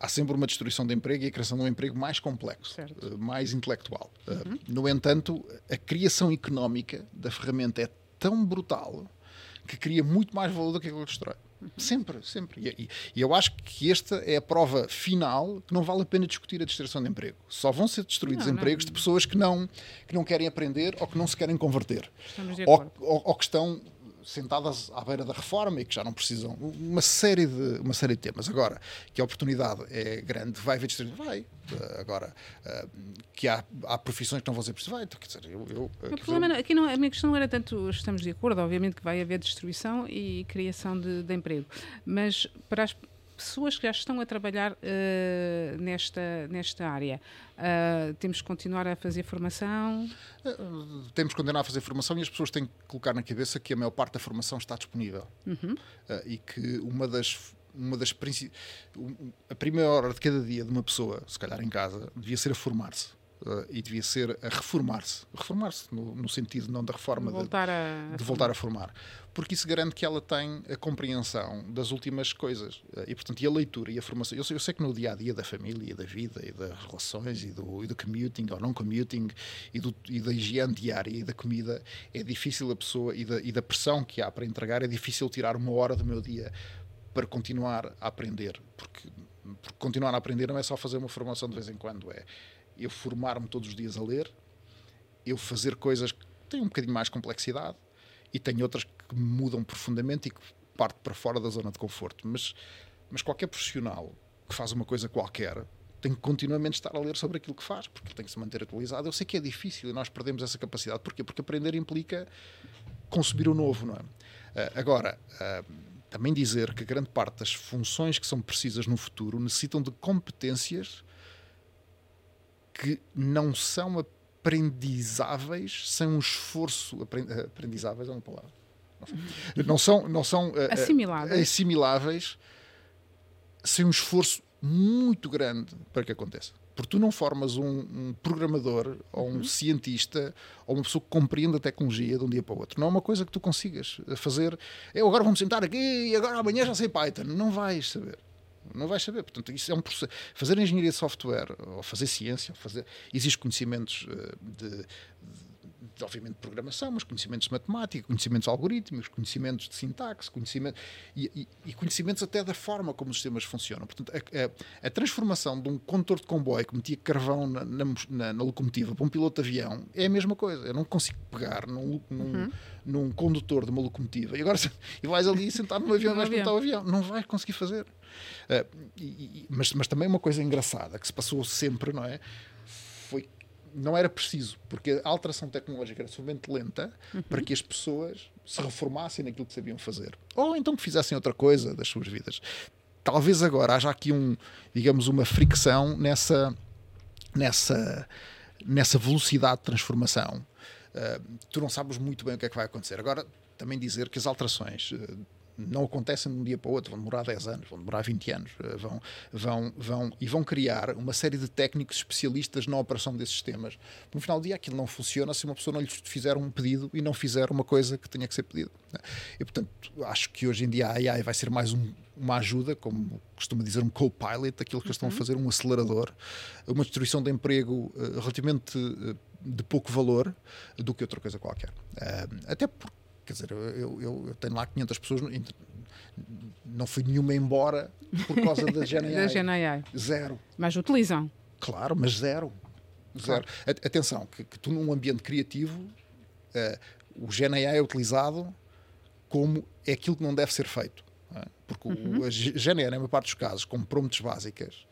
Há sempre uma destruição de emprego e a criação de um emprego mais complexo, certo. Eh, mais intelectual. Eh, uhum. No entanto, a criação económica da ferramenta é tão brutal que cria muito mais valor do que aquilo que destrói. Uhum. Sempre, sempre. E, e, eu acho que esta é a prova final que não vale a pena discutir a destruição de emprego. Só vão ser destruídos não, empregos não. de pessoas que não, que não querem aprender ou que não se querem converter. Ou, ou, ou, que estão sentadas à beira da reforma e que já não precisam uma série de uma série de temas. Agora que a oportunidade é grande vai haver distribuição vai. Uh, agora uh, que há, há profissões que não vão ser precisas vai então, quer dizer eu, eu o problema aqui não a minha questão não era tanto estamos de acordo obviamente que vai haver destruição e criação de, de emprego mas para as pessoas que já estão a trabalhar uh, nesta, nesta área. Uh, temos que continuar a fazer formação? Uh, temos que continuar a fazer formação e as pessoas têm que colocar na cabeça que a maior parte da formação está disponível. Uhum. e que uma das uma das a primeira hora de cada dia de uma pessoa, se calhar em casa, devia ser a formar-se. Uh, e devia ser a reformar-se. Reformar-se no, no, sentido não da reforma, voltar de, a... de, voltar a formar. Porque isso garante que ela tem a compreensão das últimas coisas. Uh, e, portanto, e a leitura e a formação. Eu sei, eu sei que no dia a dia da família, da vida e das relações e do, e do commuting ou não commuting e, do, e da higiene diária e da comida, é difícil a pessoa e da, e da pressão que há para entregar, é difícil tirar uma hora do meu dia para continuar a aprender. Porque, porque continuar a aprender não é só fazer uma formação de vez em quando, é eu formar-me todos os dias a ler, eu fazer coisas que têm um bocadinho mais complexidade e tenho outras que mudam profundamente e que parte para fora da zona de conforto. Mas, mas qualquer profissional que faz uma coisa qualquer tem que continuamente estar a ler sobre aquilo que faz, porque tem que se manter atualizado. Eu sei que é difícil e nós perdemos essa capacidade. Porquê? Porque aprender implica consumir o novo, não é? Uh, agora, uh, também dizer que grande parte das funções que são precisas no futuro necessitam de competências que não são aprendizáveis sem um esforço. Aprendizáveis é uma palavra. Não são, não são eh, eh, assimiláveis. assimiláveis sem um esforço muito grande para que aconteça. Porque tu não formas um, um programador ou um uhum. cientista ou uma pessoa que compreenda a tecnologia de um dia para o outro. Não é uma coisa que tu consigas fazer. Eu agora vamos sentar aqui e agora amanhã já sei Python. Não vais saber. Não vais saber. Portanto, isso é um processo. Fazer engenharia de software, ou fazer ciência, ou fazer... existem conhecimentos eh, de de, obviamente, de programação, mas conhecimentos de matemática, conhecimentos algorítmicos, conhecimentos de sintaxe, conhecimento, e, e, e, conhecimentos até da forma como os sistemas funcionam. Portanto, a, a, a transformação de um condutor de comboio que metia carvão na, na, na, na, locomotiva para um piloto de avião é a mesma coisa. Eu não consigo pegar num, num, uhum. num condutor de uma locomotiva e agora e vais ali sentar no avião e vais pilotar o avião. Não vais conseguir fazer. Uh, e, mas, mas também uma coisa engraçada que se passou sempre, não é? Foi não era preciso, porque a alteração tecnológica era suficientemente lenta uhum. para que as pessoas se reformassem naquilo que sabiam fazer. Ou então que fizessem outra coisa das suas vidas. Talvez agora haja aqui um, digamos, uma fricção nessa, nessa, nessa velocidade de transformação. Uh, tu não sabes muito bem o que é que vai acontecer. Agora, também dizer que as alterações uh, não acontecem de um dia para o outro, vão demorar 10 anos, vão demorar 20 anos, eh, vão, vão, vão, e vão criar uma série de técnicos especialistas na operação desses sistemas. No final do dia, aquilo não funciona se uma pessoa não lhe fizer um pedido e não fizer uma coisa que tenha que ser pedida. Né? E, portanto, acho que hoje em dia a AI vai ser mais um, uma ajuda, como costuma dizer, um co-pilot, aquilo que eles estão a uhum. fazer, um acelerador, uma destruição de emprego uh, relativamente uh, de pouco valor do que outra coisa qualquer. Uh, até porque Quer dizer, eu, eu, eu, tenho lá 500 pessoas, não fui nenhuma embora por causa da GNI. da GNI. Zero. Mas utilizam. Claro, mas zero. Zero. Claro. Atenção, que, que, tu num ambiente criativo, uh, o GNI é utilizado como é aquilo que não deve ser feito. É? Porque uhum. o, a GNI, na maior parte dos casos, como prompts básicas,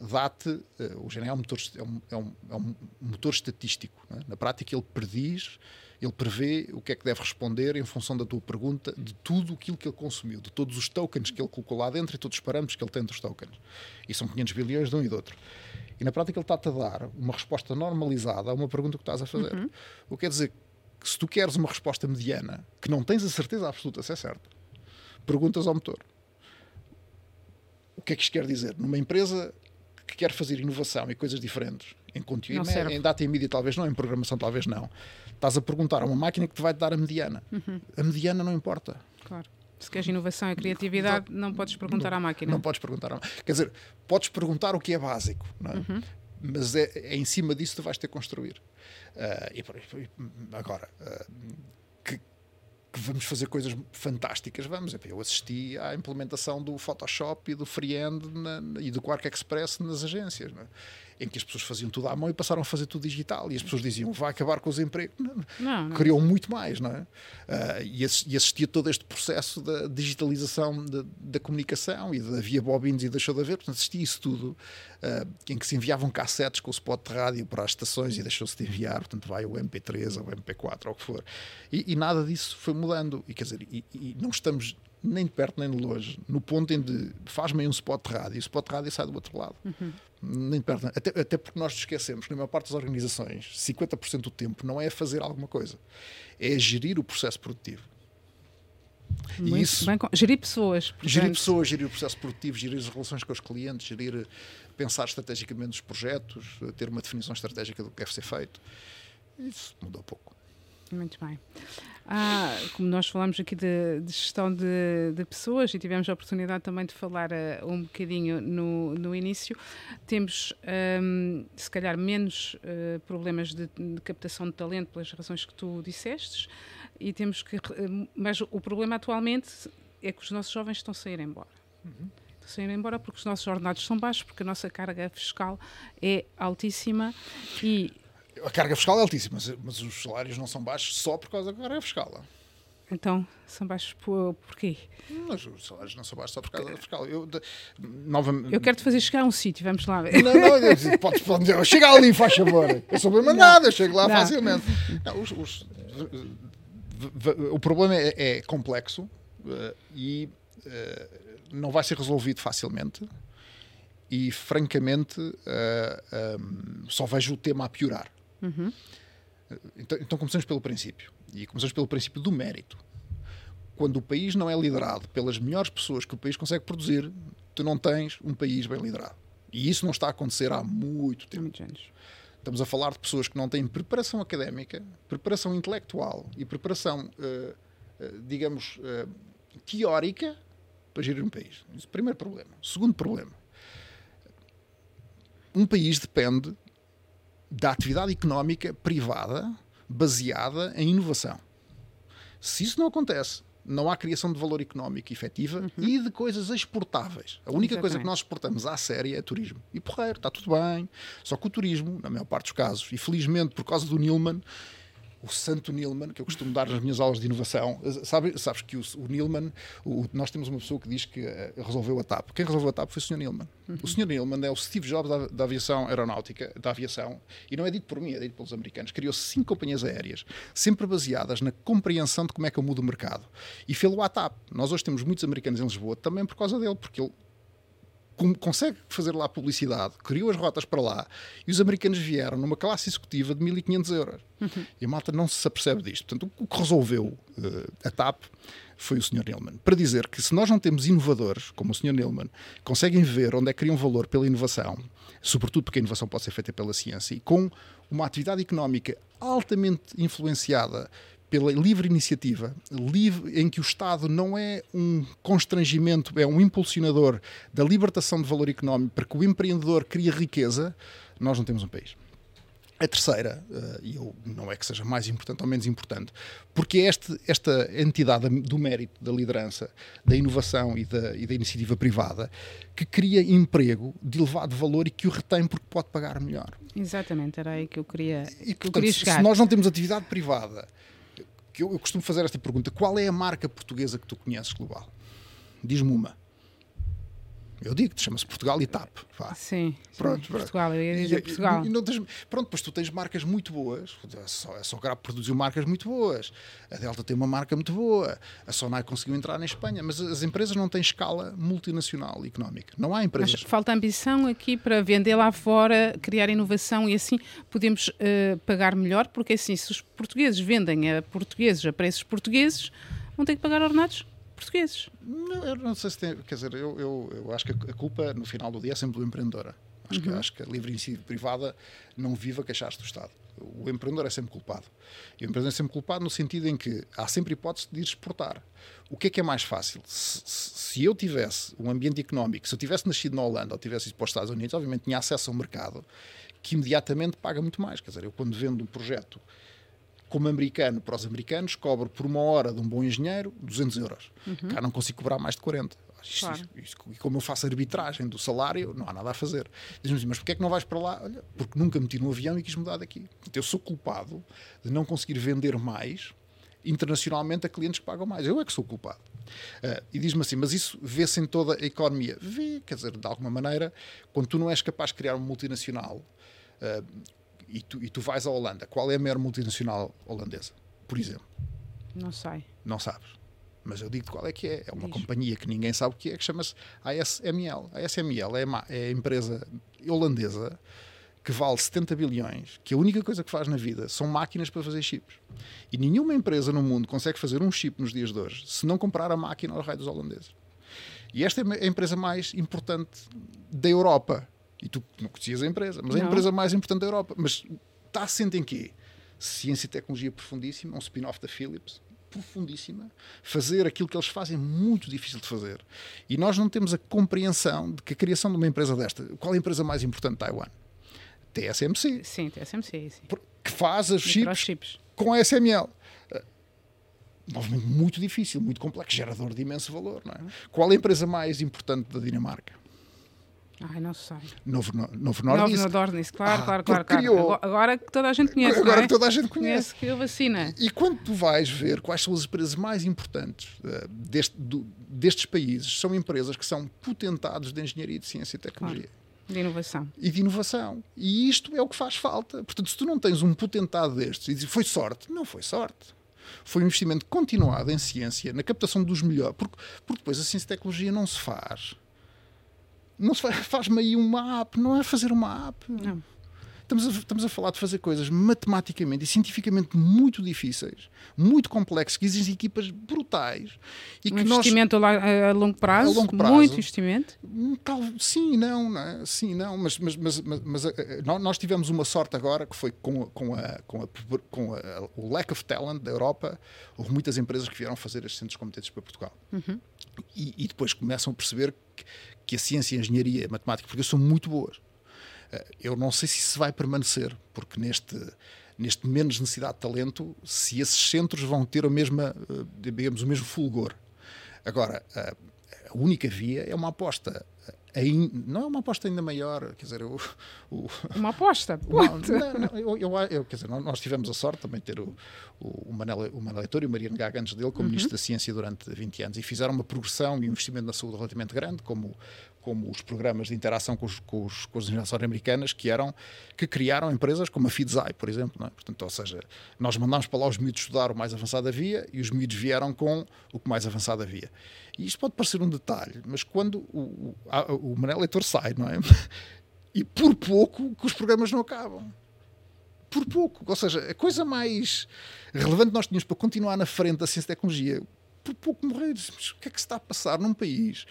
dá-te. Uh, o GNI é um motor, é um, é um, é um motor estatístico. É? Na prática, ele prediz ele prevê o que é que deve responder em função da tua pergunta, de tudo aquilo que ele consumiu, de todos os tokens que ele colocou lá dentro e todos os parâmetros que ele tem dos tokens. E são 500 bilhões de um e do outro. E na prática ele está-te a dar uma resposta normalizada a uma pergunta que estás a fazer. Uhum. O que quer dizer que se tu queres uma resposta mediana, que não tens a certeza absoluta se é certa, perguntas ao motor. O que é que isto quer dizer? Numa empresa que quer fazer inovação e coisas diferentes, em conteúdo, em, em data e mídia talvez não, em programação talvez não, Estás a perguntar a uma máquina que te vai dar a mediana. Uhum. A mediana não importa. Claro. Se queres inovação e criatividade, não, não podes perguntar não, à máquina. Não podes perguntar à máquina. Quer dizer, podes perguntar o que é básico, não é? Uhum. mas é, é, em cima disso que tu vais ter que construir. Uh, e, agora, uh, que, que, vamos fazer coisas fantásticas, vamos. Eu assisti à implementação do Photoshop e do Freehand na, e do Quark Express nas agências. Não é? Em que as pessoas faziam tudo à mão e passaram a fazer tudo digital. E as pessoas diziam, vai acabar com os empregos. Não, não, não. Criou muito mais, não é? Uh, e, assistia todo este processo da digitalização de, da comunicação e da via bobines e deixou de haver. Portanto, assistia isso tudo, uh, em que se enviavam cassetes com o spot de rádio para as estações e deixou-se de enviar. Portanto, vai o MP3 ou o MP4 ou o que for. E, e nada disso foi mudando. E quer dizer, e, e não estamos nem de perto nem de longe, no ponto em que faz-me um spot de rádio e o spot de rádio sai do outro lado. Uhum. Nem de perto, até, até porque nós esquecemos que na maior parte das organizações, 50% do tempo não é fazer alguma coisa, é gerir o processo produtivo. Muito e isso, bem, gerir pessoas. Portanto. Gerir pessoas, gerir o processo produtivo, gerir as relações com os clientes, gerir, pensar estrategicamente os projetos, ter uma definição estratégica do que deve ser feito. Isso mudou pouco. Muito bem. Ah, como nós falamos aqui de, de gestão de, de, pessoas e tivemos a oportunidade também de falar uh, um bocadinho no, no início, temos um, se calhar menos uh, problemas de, de, captação de talento pelas razões que tu dissestes e temos que. Uh, mas o problema atualmente é que os nossos jovens estão a sair embora. Uhum a sair embora porque os nossos ordenados são baixos, porque a nossa carga fiscal é altíssima e a carga fiscal é altíssima, mas, mas, os salários não são baixos só por causa da carga fiscal. Então, são baixos por, porquê? Mas os salários não são baixos só por causa da fiscal. Eu, de, novamente... eu quero-te fazer chegar a um sítio, vamos lá ver. Não, não, podes dizer, chega ali, faz favor. Eu sou bem mandado, eu chego lá não. facilmente. Não, os, os, o problema é, é complexo uh, e uh, não vai ser resolvido facilmente. E, francamente, uh, eh, um, só vejo o tema a piorar. Uhum. Então, então começamos pelo princípio. E começamos pelo princípio do mérito. Quando o país não é liderado pelas melhores pessoas que o país consegue produzir, tu não tens um país bem liderado. E isso não está a acontecer há muito tempo. Muitos anos. Estamos a falar de pessoas que não têm preparação académica, preparação intelectual e preparação, uh, uh, digamos, uh, teórica para gerir um país. Esse é o primeiro problema. Segundo problema. Um país depende da atividade económica privada baseada em inovação. Se isso não acontece, não há criação de valor económico efetiva uhum. e de coisas exportáveis. A única Exatamente. coisa que nós exportamos à série é turismo. E porreiro, está tudo bem. Só que o turismo, na maior parte dos casos, e felizmente por causa do Nilman, o Santo Nilman, que eu costumo dar nas minhas aulas de inovação. Sabe, sabes que o, o Nilman, o, nós temos uma pessoa que diz que uh, resolveu a TAP. Quem resolveu a TAP foi o Sr. Nilman. Uhum. O Sr. Nilman é o Steve Jobs da, da, aviação aeronáutica, da aviação, e não é dito por mim, é dito pelos americanos. Criou cinco companhias aéreas, sempre baseadas na compreensão de como é que eu mudo o mercado. E fez-lo à TAP. Nós hoje temos muitos americanos em Lisboa também por causa dele, porque ele consegue fazer lá publicidade, criou as rotas para lá e os americanos vieram numa classe executiva de 1500 euros. Uhum. E a malta não se apercebe disto. Portanto, o que resolveu uh, a TAP foi o Sr. Neilman, para dizer que se nós não temos inovadores, como o Sr. Neilman, conseguem ver onde é que criam valor pela inovação, sobretudo porque a inovação pode ser feita pela ciência, e com uma atividade económica altamente influenciada pela livre iniciativa, livre, em que o Estado não é um constrangimento, é um impulsionador da libertação de valor económico para que o empreendedor crie riqueza, nós não temos um país. A terceira, eh, e eu não é que seja mais importante ou menos importante, porque é este, esta entidade do mérito, da liderança, da inovação e da, e da, iniciativa privada que cria emprego de elevado valor e que o retém porque pode pagar melhor. Exatamente, era aí que eu queria, e, que portanto, eu queria chegar. Se nós não temos atividade privada, que eu, eu costumo fazer esta pergunta: qual é a marca portuguesa que tu conheces global? Diz-me uma. Eu digo-te, chama-se Portugal e TAP. Vá. Sim, pronto, sim, Portugal, eu ia dizer Portugal. E, e tens, pronto, pois tu tens marcas muito boas. A, só, a Sograp produziu marcas muito boas. A Delta tem uma marca muito boa. A Sonai conseguiu entrar na Espanha. Mas as empresas não têm escala multinacional e económica. Não há empresas. Mas falta ambição aqui para vender lá fora, criar inovação e assim podemos uh, pagar melhor, porque assim, se os portugueses vendem a portugueses a preços portugueses, vão ter que pagar ordenados portugueses. Não, eu não sei se tem. Quer dizer, eu, eu, eu acho que a culpa no final do dia é sempre do empreendedor. Acho, uhum. que, acho que a livre iniciativa privada não vive a queixar-se do Estado. O empreendedor é sempre culpado. E o empreendedor é sempre culpado no sentido em que há sempre hipótese de ir exportar. O que é que é mais fácil? Se, se eu tivesse um ambiente económico, se eu tivesse nascido na Holanda ou tivesse ido para os Estados Unidos, obviamente tinha acesso a um mercado que imediatamente paga muito mais. Quer dizer, eu quando vendo um projeto como americano para os americanos, cobro por uma hora de um bom engenheiro 200 euros. Uhum. Cá não consigo cobrar mais de 40. Claro. e como eu faço arbitragem do salário, não há nada a fazer. Diz-me assim, mas porquê é que não vais para lá? Olha, porque nunca meti no avião e quis mudar daqui. Então eu sou culpado de não conseguir vender mais internacionalmente a clientes que pagam mais. Eu é que sou culpado. Uh, e diz-me assim, mas isso vê-se em toda a economia? Vê, quer dizer, de alguma maneira, quando tu não és capaz de criar uma multinacional, uh, e tu, e tu vais à Holanda, qual é a maior multinacional holandesa, por exemplo? Não sei. Não sabes. Mas eu digo qual é que é. É uma Diz. companhia que ninguém sabe o que é, que chama-se ASML. A ASML é, é a empresa holandesa que vale 70 bilhões, que a única coisa que faz na vida são máquinas para fazer chips. E nenhuma empresa no mundo consegue fazer um chip nos dias de hoje se não comprar a máquina aos raios holandeses. E esta é a empresa mais importante da Europa. E tu não conhecias a empresa, mas não. é a empresa mais importante da Europa. Mas está assente em quê? Ciência e tecnologia profundíssima, um spin-off da Philips, profundíssima. Fazer aquilo que eles fazem é muito difícil de fazer. E nós não temos a compreensão de que a criação de uma empresa desta, qual é a empresa mais importante de Taiwan? TSMC. Sim, TSMC. Sim. Que faz os chips com a SML. Novamente, muito difícil, muito complexo, gerador de imenso valor. Não é? Qual é a empresa mais importante da Dinamarca? Ai, não sei. Novo, Novo Nordisk. Novo Nordisk, claro, ah, claro, claro. Criou... Agora que toda a gente conhece. Agora é? que toda a gente conhece. Conhece que a vacina. E, e, quando tu vais ver quais são as empresas mais importantes uh, deste, do, destes países, são empresas que são potentados de engenharia, de ciência e tecnologia. Claro. De inovação. E de inovação. E isto é o que faz falta. Portanto, se tu não tens um potentado destes e dizes foi sorte, não foi sorte foi um investimento continuado em ciência, na captação dos melhores, porque, porque depois a ciência e tecnologia não se faz não faz-me aí uma app, não é fazer uma app. Não. Estamos a, estamos a falar de fazer coisas matematicamente e cientificamente muito difíceis, muito complexas, que exigem equipas brutais. E um que investimento nós, a, longo prazo, a longo prazo, muito investimento? Hum, tal, sim, não, não é? sim, não, mas, mas, mas, mas, eh, eh, nós tivemos uma sorte agora que foi com, com, a, com, a, com a, o lack of talent da Europa, houve muitas empresas que vieram fazer estes centros competentes para Portugal. Uhum. E, e, depois começam a perceber que, que a ciência, a engenharia, a matemática, porque são muito boas. Eh, eu não sei se isso vai permanecer, porque neste, neste menos necessidade de talento, se esses centros vão ter a mesma, eh, digamos, o mesmo fulgor. Agora, a única via é uma aposta não é uma aposta ainda maior, quer dizer, o, o uma aposta, não, não, não, eu, eu, eu, quer dizer, nós tivemos a sorte também de ter o, o, Manel, o Manel Leitor e o Mariano Gaga antes dele como uhum. Ministro da Ciência durante 20 anos e fizeram uma progressão e um investimento na saúde relativamente grande, como, como os programas de interação com, os, com, os, com as universidades americanas que eram, que criaram empresas como a FIDSAI, por exemplo, é? Portanto, ou seja, nós mandámos para lá os miúdos estudar o mais avançado havia e os miúdos vieram com o que mais avançado havia. E isto pode parecer um detalhe, mas quando o, o, o Manel Leitor sai, não é? E por pouco que os programas não acabam. Por pouco. Ou seja, a coisa mais relevante que nós tínhamos para continuar na frente da ciência e tecnologia por pouco morrer. O que é que se está a passar num país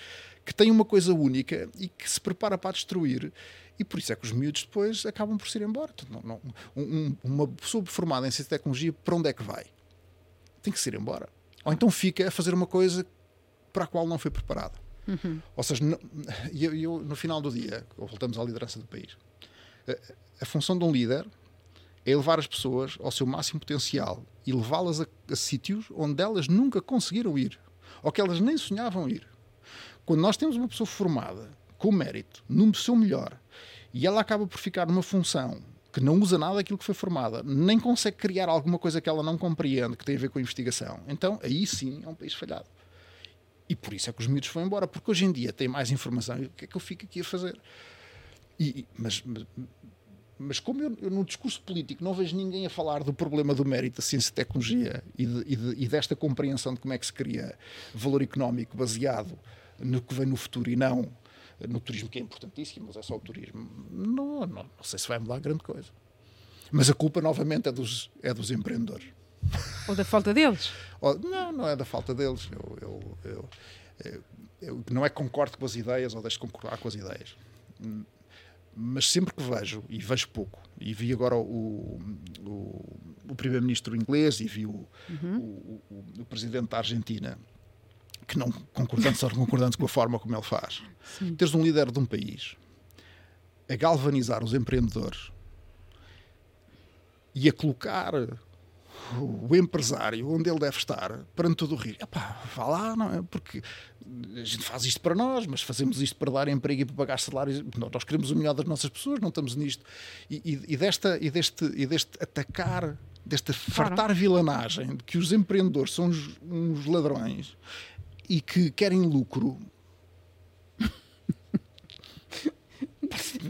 que tem uma coisa única e que se prepara para a destruir? E por isso é que os miúdos depois acabam por se ir embora. Não, não, um, uma pessoa formada em ciência e tecnologia, para onde é que vai? Tem que se ir embora. Ou então fica a fazer uma coisa para a qual não foi preparada. Uhum. Ou seja, no, eu, eu, no final do dia, voltamos à liderança do país, a, a função de um líder é levar as pessoas ao seu máximo potencial e levá-las a, a sítios onde elas nunca conseguiram ir ou que elas nem sonhavam ir. Quando nós temos uma pessoa formada, com mérito, no seu melhor, e ela acaba por ficar numa função que não usa nada daquilo que foi formada, nem consegue criar alguma coisa que ela não compreende, que tem a ver com a investigação, então aí sim é um país falhado. E por isso é que os miúdos foram embora, porque hoje em dia tem mais informação e o que é que eu fico aqui a fazer? E, mas, mas, mas como eu, eu, no discurso político não vejo ninguém a falar do problema do mérito da ciência e tecnologia e, de, e, de, e desta compreensão de como é que se cria valor económico baseado no que vem no futuro e não no turismo, que é importantíssimo, mas é só o turismo. Não, não, não sei se vai mudar grande coisa. Mas a culpa, novamente, é dos, é dos empreendedores. Ou da falta deles? Ou, não, não é da falta deles. Eu, eu, eu, eu, não é que concordo com as ideias ou deixo de concordar com as ideias. Mas sempre que vejo, e vejo pouco, e vi agora o, o, o primeiro-ministro inglês e vi o, uhum. o, o presidente da Argentina que não concordando, só concordando com a forma como ele faz. Sim. Teres um líder de um país a galvanizar os empreendedores e a colocar o empresário onde ele deve estar perante todo o risco. Epá, vá lá, não é? Porque a gente faz isto para nós, mas fazemos isto para dar emprego e para pagar salários. Nós queremos o melhor das nossas pessoas, não estamos nisto. E, e, e desta, e, deste, e deste atacar, desta fartar vilanagem de que os empreendedores são uns, uns ladrões, e que querem lucro.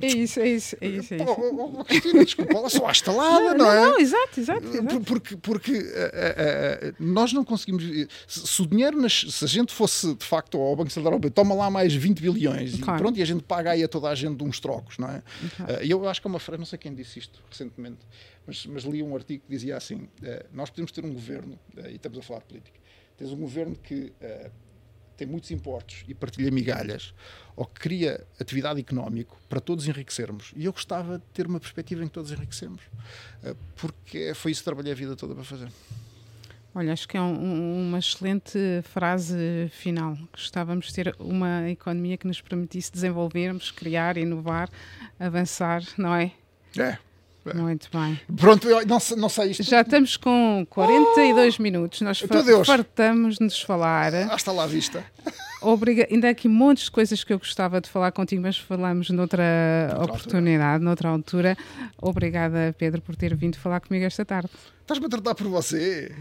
É isso, é isso, é isso. É isso. Oh, oh, Cristina, desculpa, ela só há estalada, não, não, é? Não, exato, exato. exato. Porque, porque uh, uh, uh, nós não conseguimos. Se, se o dinheiro, nas, se a gente fosse de facto ao Banco Central Europeu, toma lá mais 20 bilhões claro. e pronto, e a gente paga aí a toda a gente uns trocos, não é? E eu acho que é uma frase, não sei quem disse isto recentemente, mas, mas li um artigo que dizia assim: nós podemos ter um governo, e estamos a falar de política, tens um governo que tem muitos impostos e partilha migalhas, ou que cria atividade económica para todos enriquecermos. E eu gostava de ter uma perspectiva em que todos enriquecemos, eh, porque foi isso que trabalhei a vida toda para fazer. Olha, acho que é um, uma excelente frase final. Gostávamos de ter uma economia que nos permitisse desenvolvermos, criar, inovar, avançar, não é? É. Muito bem. Pronto, não, não sei isto. Já estamos com 42 oh, minutos. Nós fartamos de nos falar. Hasta lá vista. Obriga Ainda há aqui montes de coisas que eu gostava de falar contigo, mas falamos noutra, noutra oportunidade, altura. noutra altura. Obrigada, Pedro, por ter vindo falar comigo esta tarde. Estás-me a tratar por você?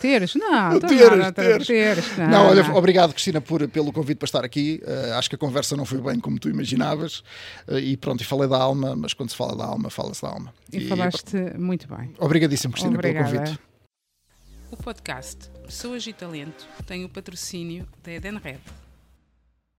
Teres? Não, teres, nada, teres. teres. Não, não, olha, obrigado, Cristina, por, pelo convite para estar aqui. Uh, acho que a conversa não foi bem como tu imaginavas. Uh, e pronto, e falei da alma, mas quando se fala da alma, fala-se da alma. E, e falaste e, muito bem. Obrigadíssimo, Cristina, Obrigada. pelo convite. O podcast Pessoas e Talento tem o patrocínio da Eden Red.